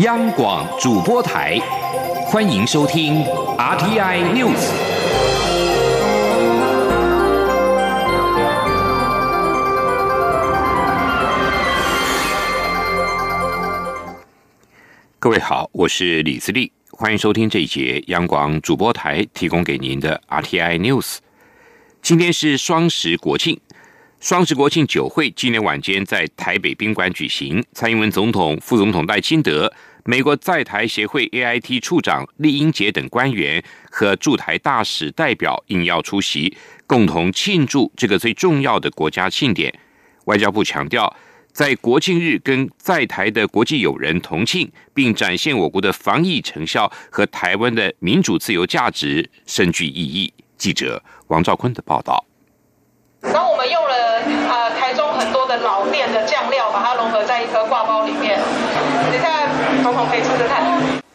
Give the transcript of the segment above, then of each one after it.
央广主播台，欢迎收听 RTI News。各位好，我是李自立，欢迎收听这一节央广主播台提供给您的 RTI News。今天是双十国庆。双十国庆酒会今天晚间在台北宾馆举行，蔡英文总统、副总统赖清德、美国在台协会 AIT 处长厉英杰等官员和驻台大使代表应邀出席，共同庆祝这个最重要的国家庆典。外交部强调，在国庆日跟在台的国际友人同庆，并展现我国的防疫成效和台湾的民主自由价值，深具意义。记者王兆坤的报道。然后我们用了的酱料，把它融合在一颗挂包里面。等下总统可以试试看。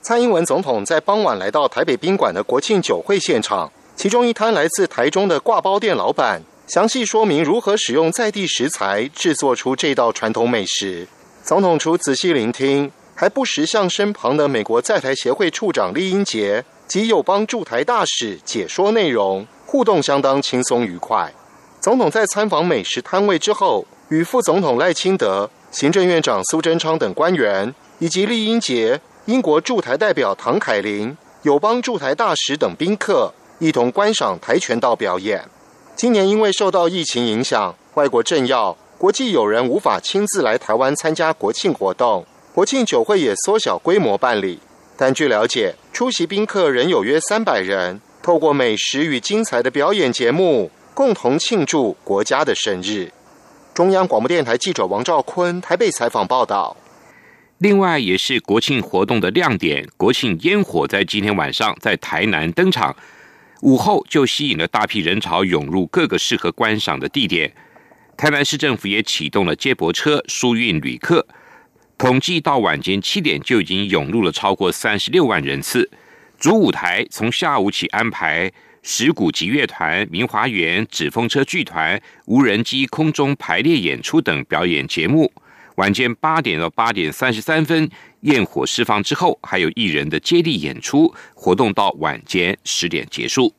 蔡英文总统在傍晚来到台北宾馆的国庆酒会现场，其中一摊来自台中的挂包店老板，详细说明如何使用在地食材制作出这道传统美食。总统除仔细聆听，还不时向身旁的美国在台协会处长厉英杰及友邦驻台大使解说内容，互动相当轻松愉快。总统在参访美食摊位之后，与副总统赖清德、行政院长苏贞昌等官员，以及厉英杰、英国驻台代表唐凯琳、友邦驻台大使等宾客，一同观赏跆拳道表演。今年因为受到疫情影响，外国政要、国际友人无法亲自来台湾参加国庆活动，国庆酒会也缩小规模办理。但据了解，出席宾客仍有约三百人，透过美食与精彩的表演节目。共同庆祝国家的生日。中央广播电台记者王兆坤台北采访报道。另外，也是国庆活动的亮点，国庆烟火在今天晚上在台南登场，午后就吸引了大批人潮涌入各个适合观赏的地点。台南市政府也启动了接驳车疏运旅客，统计到晚间七点就已经涌入了超过三十六万人次。主舞台从下午起安排。石鼓集乐团、明华园纸风车剧团、无人机空中排列演出等表演节目。晚间八点到八点三十三分，焰火释放之后，还有艺人的接力演出活动到晚间十点结束。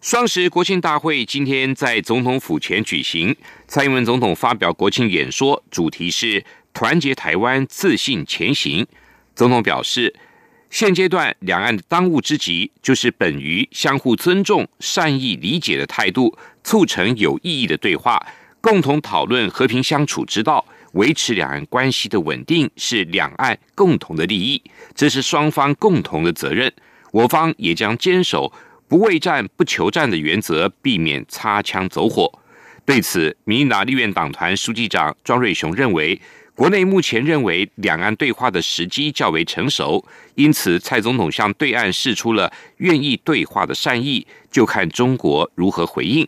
双十国庆大会今天在总统府前举行，蔡英文总统发表国庆演说，主题是团结台湾，自信前行。总统表示。现阶段，两岸的当务之急就是本于相互尊重、善意理解的态度，促成有意义的对话，共同讨论和平相处之道，维持两岸关系的稳定，是两岸共同的利益，这是双方共同的责任。我方也将坚守不畏战、不求战的原则，避免擦枪走火。对此，民进党立院党团书记长庄瑞雄认为。国内目前认为两岸对话的时机较为成熟，因此蔡总统向对岸示出了愿意对话的善意，就看中国如何回应。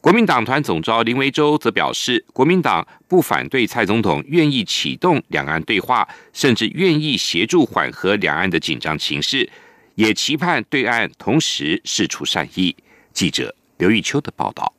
国民党团总召林维洲则表示，国民党不反对蔡总统愿意启动两岸对话，甚至愿意协助缓和两岸的紧张情势，也期盼对岸同时释出善意。记者刘玉秋的报道。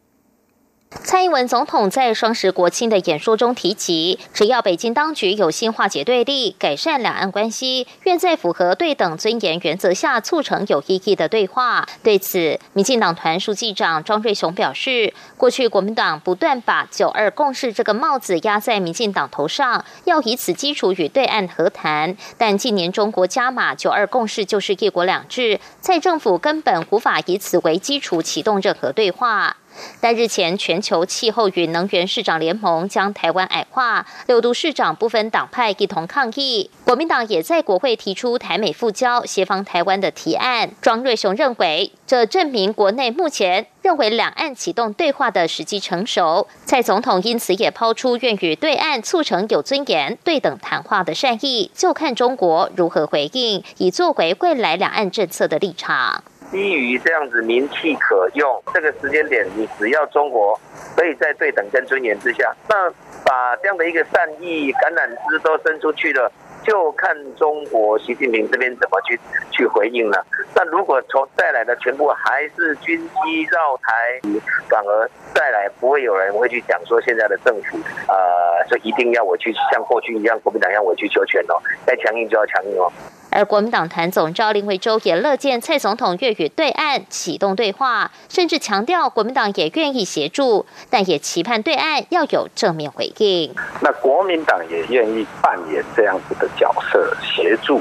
蔡英文总统在双十国庆的演说中提及，只要北京当局有心化解对立、改善两岸关系，愿在符合对等尊严原则下促成有意义的对话。对此，民进党团书记长庄瑞雄表示，过去国民党不断把“九二共识”这个帽子压在民进党头上，要以此基础与对岸和谈。但近年中国加码“九二共识”就是一国两制，蔡政府根本无法以此为基础启动任何对话。但日前，全球气候与能源市长联盟将台湾矮化，六都市长不分党派一同抗议。国民党也在国会提出台美复交、协防台湾的提案。庄瑞雄认为，这证明国内目前认为两岸启动对话的时机成熟。蔡总统因此也抛出愿与对岸促成有尊严、对等谈话的善意，就看中国如何回应，以作为未来两岸政策的立场。基于这样子名气可用，这个时间点，你只要中国可以在对等跟尊严之下，那把这样的一个善意橄榄枝都伸出去了，就看中国习近平这边怎么去去回应了。那如果从带来的全部还是军机绕台，反而带来不会有人会去讲说现在的政府呃，说一定要我去像过去一样，国民党要我去求全哦，该强硬就要强硬哦。而国民党团总召林维洲也乐见蔡总统粤语对岸启动对话，甚至强调国民党也愿意协助，但也期盼对岸要有正面回应。那国民党也愿意扮演这样子的角色，协助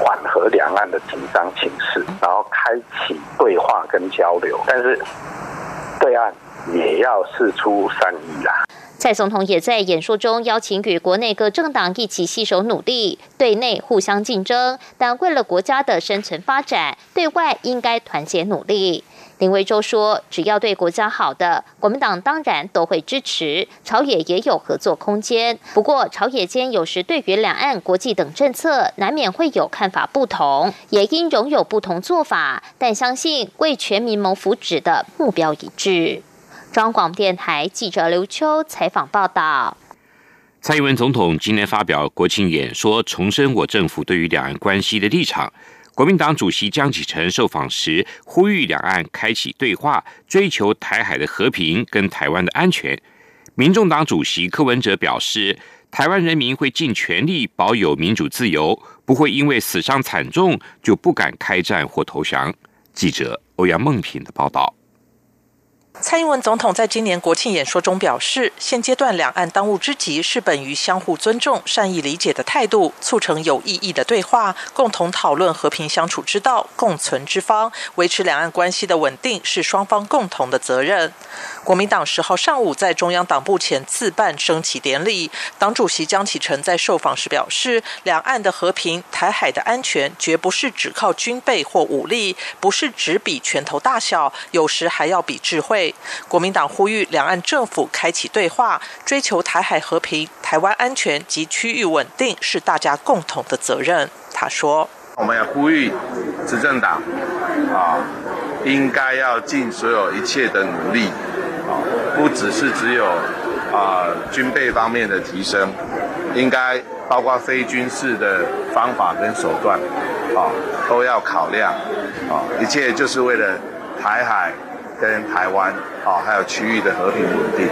缓和两岸的紧张情势，然后开启对话跟交流。但是对岸也要示出善意啦。蔡总统也在演说中邀请与国内各政党一起携手努力，对内互相竞争，但为了国家的生存发展，对外应该团结努力。林维洲说：“只要对国家好的，国民党当然都会支持。朝野也有合作空间，不过朝野间有时对于两岸国际等政策，难免会有看法不同，也应拥有不同做法，但相信为全民谋福祉的目标一致。”中广电台记者刘秋采访报道：蔡英文总统今天发表国庆演说，重申我政府对于两岸关系的立场。国民党主席江启臣受访时呼吁两岸开启对话，追求台海的和平跟台湾的安全。民众党主席柯文哲表示，台湾人民会尽全力保有民主自由，不会因为死伤惨重就不敢开战或投降。记者欧阳梦平的报道。蔡英文总统在今年国庆演说中表示，现阶段两岸当务之急是本于相互尊重、善意理解的态度，促成有意义的对话，共同讨论和平相处之道、共存之方，维持两岸关系的稳定是双方共同的责任。国民党十号上午在中央党部前自办升旗典礼，党主席江启臣在受访时表示，两岸的和平、台海的安全，绝不是只靠军备或武力，不是只比拳头大小，有时还要比智慧。国民党呼吁两岸政府开启对话，追求台海和平、台湾安全及区域稳定是大家共同的责任。他说：“我们要呼吁执政党啊，应该要尽所有一切的努力啊，不只是只有啊军备方面的提升，应该包括非军事的方法跟手段啊，都要考量啊，一切就是为了台海。”跟台湾啊，还有区域的和平稳定。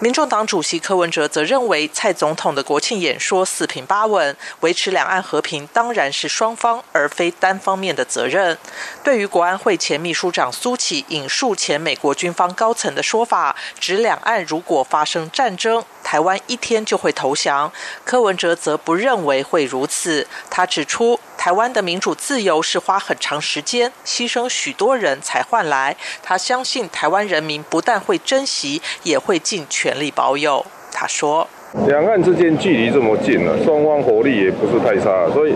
民众党主席柯文哲则认为，蔡总统的国庆演说四平八稳，维持两岸和平当然是双方而非单方面的责任。对于国安会前秘书长苏启引述前美国军方高层的说法，指两岸如果发生战争，台湾一天就会投降，柯文哲则不认为会如此。他指出，台湾的民主自由是花很长时间、牺牲许多人才换来。他相信台湾人民不但会珍惜，也会尽全力保有。他说。两岸之间距离这么近了，双方火力也不是太差，所以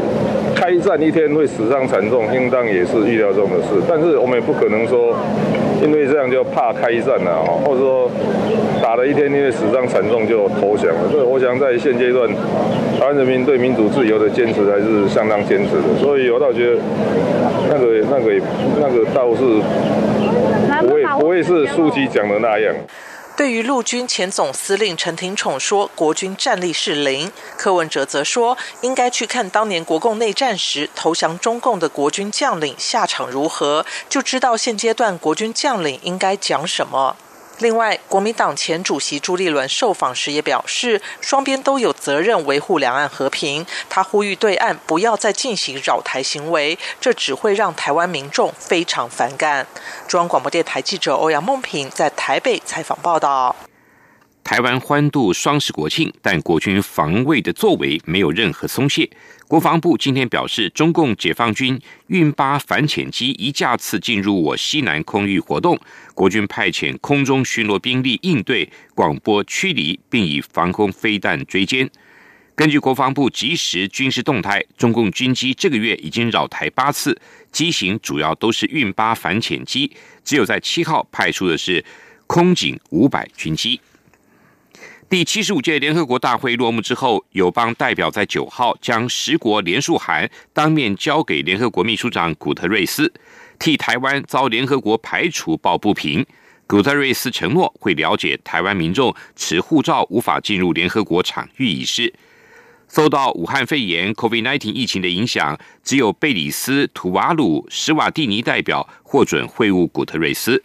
开战一天会死伤惨重，应当也是预料中的事。但是我们也不可能说，因为这样就怕开战了，或者说打了一天，因为死伤惨重就投降了。所以我想在现阶段，台湾人民对民主自由的坚持还是相当坚持的。所以我倒觉得，那个、那个、那个倒是不会不会是书记讲的那样。对于陆军前总司令陈廷宠说国军战力是零，柯文哲则说应该去看当年国共内战时投降中共的国军将领下场如何，就知道现阶段国军将领应该讲什么。另外，国民党前主席朱立伦受访时也表示，双边都有责任维护两岸和平。他呼吁对岸不要再进行扰台行为，这只会让台湾民众非常反感。中央广播电台记者欧阳梦平在台北采访报道。台湾欢度双十国庆，但国军防卫的作为没有任何松懈。国防部今天表示，中共解放军运八反潜机一架次进入我西南空域活动，国军派遣空中巡逻兵力应对，广播驱离，并以防空飞弹追歼。根据国防部即时军事动态，中共军机这个月已经扰台八次，机型主要都是运八反潜机，只有在七号派出的是空警五百军机。第七十五届联合国大会落幕之后，友邦代表在九号将十国联署函当面交给联合国秘书长古特瑞斯，替台湾遭联合国排除抱不平。古特瑞斯承诺会了解台湾民众持护照无法进入联合国场域一事。受到武汉肺炎 （COVID-19） 疫情的影响，只有贝里斯、图瓦鲁、史瓦蒂尼代表获准会晤古特瑞斯。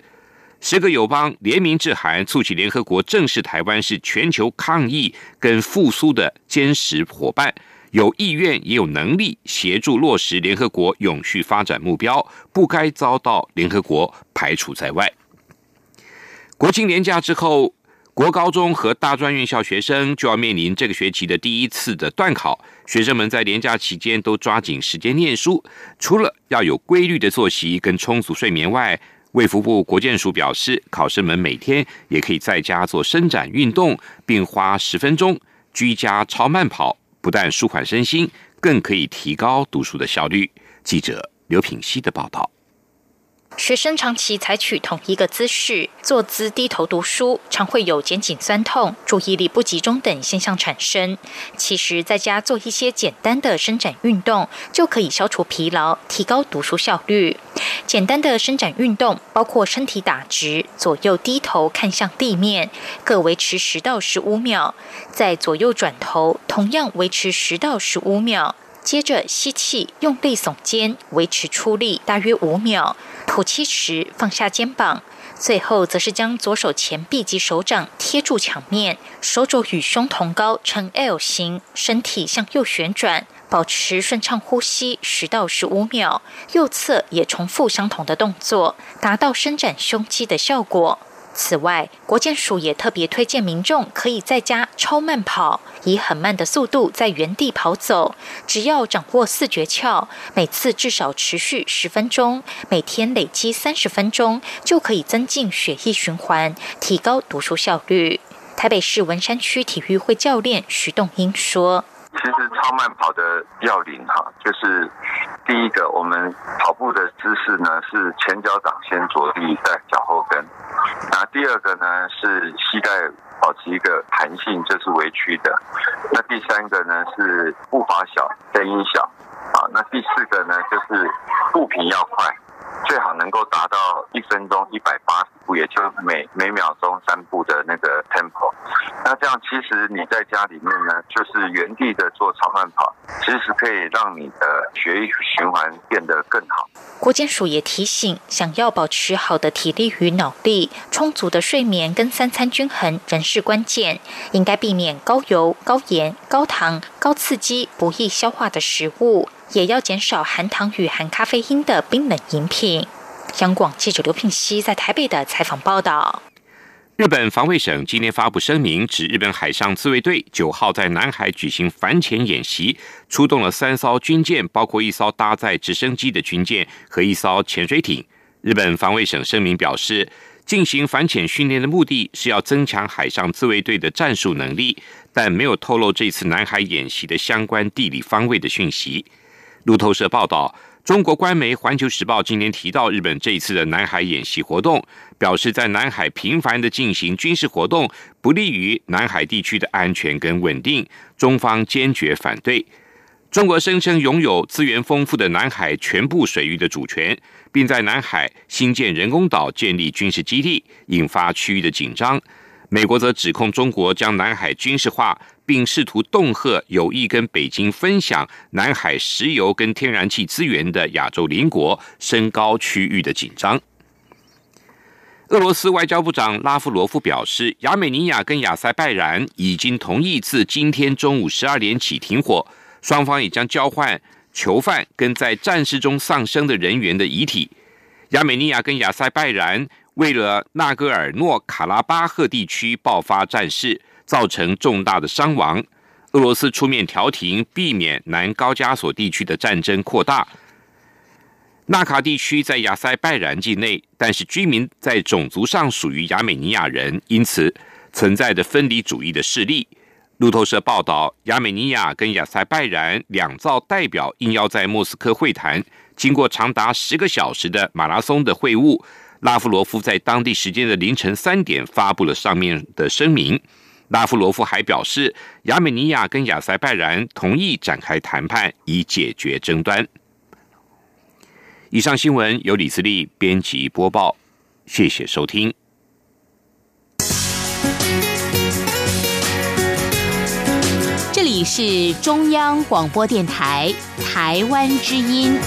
十个友邦联名致函，促请联合国正视台湾是全球抗疫跟复苏的坚实伙伴，有意愿也有能力协助落实联合国永续发展目标，不该遭到联合国排除在外。国庆年假之后。国高中和大专院校学生就要面临这个学期的第一次的断考，学生们在连假期间都抓紧时间念书，除了要有规律的作息跟充足睡眠外，卫福部国健署表示，考生们每天也可以在家做伸展运动，并花十分钟居家超慢跑，不但舒缓身心，更可以提高读书的效率。记者刘品希的报道。学生长期采取同一个姿势坐姿低头读书，常会有肩颈酸痛、注意力不集中等现象产生。其实，在家做一些简单的伸展运动，就可以消除疲劳，提高读书效率。简单的伸展运动包括身体打直、左右低头看向地面，各维持十到十五秒；再左右转头，同样维持十到十五秒。接着吸气，用力耸肩，维持出力大约五秒。吐气时放下肩膀。最后则是将左手前臂及手掌贴住墙面，手肘与胸同高，呈 L 型，身体向右旋转，保持顺畅呼吸十到十五秒。右侧也重复相同的动作，达到伸展胸肌的效果。此外，国健署也特别推荐民众可以在家超慢跑，以很慢的速度在原地跑走。只要掌握四诀窍，每次至少持续十分钟，每天累积三十分钟，就可以增进血液循环，提高读书效率。台北市文山区体育会教练徐栋英说。其实超慢跑的要领哈，就是第一个，我们跑步的姿势呢是前脚掌先着地，再脚后跟。那第二个呢是膝盖保持一个弹性，这是微曲的。那第三个呢是步伐小，声音小。啊，那第四个呢就是步频要快。最好能够达到一分钟一百八十步，也就每每秒钟三步的那个 tempo。那这样其实你在家里面呢，就是原地的做超慢跑，其实可以让你的血液循环变得更好。国健署也提醒，想要保持好的体力与脑力，充足的睡眠跟三餐均衡仍是关键。应该避免高油、高盐、高糖、高刺激、不易消化的食物。也要减少含糖与含咖啡因的冰冷饮品。央广记者刘聘熙在台北的采访报道：日本防卫省今天发布声明，指日本海上自卫队九号在南海举行反潜演习，出动了三艘军舰，包括一艘搭载直升机的军舰和一艘潜水艇。日本防卫省声明表示，进行反潜训练的目的是要增强海上自卫队的战术能力，但没有透露这次南海演习的相关地理方位的讯息。路透社报道，中国官媒《环球时报》今天提到，日本这一次的南海演习活动，表示在南海频繁的进行军事活动，不利于南海地区的安全跟稳定，中方坚决反对。中国声称拥有资源丰富的南海全部水域的主权，并在南海新建人工岛、建立军事基地，引发区域的紧张。美国则指控中国将南海军事化，并试图恫吓有意跟北京分享南海石油跟天然气资源的亚洲邻国，升高区域的紧张。俄罗斯外交部长拉夫罗夫表示，亚美尼亚跟亚塞拜然已经同意自今天中午十二点起停火，双方也将交换囚犯跟在战事中丧生的人员的遗体。亚美尼亚跟亚塞拜然。为了纳戈尔诺卡拉巴赫地区爆发战事，造成重大的伤亡，俄罗斯出面调停，避免南高加索地区的战争扩大。纳卡地区在亚塞拜然境内，但是居民在种族上属于亚美尼亚人，因此存在着分离主义的势力。路透社报道，亚美尼亚跟亚塞拜然两造代表应邀在莫斯科会谈，经过长达十个小时的马拉松的会晤。拉夫罗夫在当地时间的凌晨三点发布了上面的声明。拉夫罗夫还表示，亚美尼亚跟亚塞拜然同意展开谈判，以解决争端。以上新闻由李思利编辑播报，谢谢收听。这里是中央广播电台台湾之音。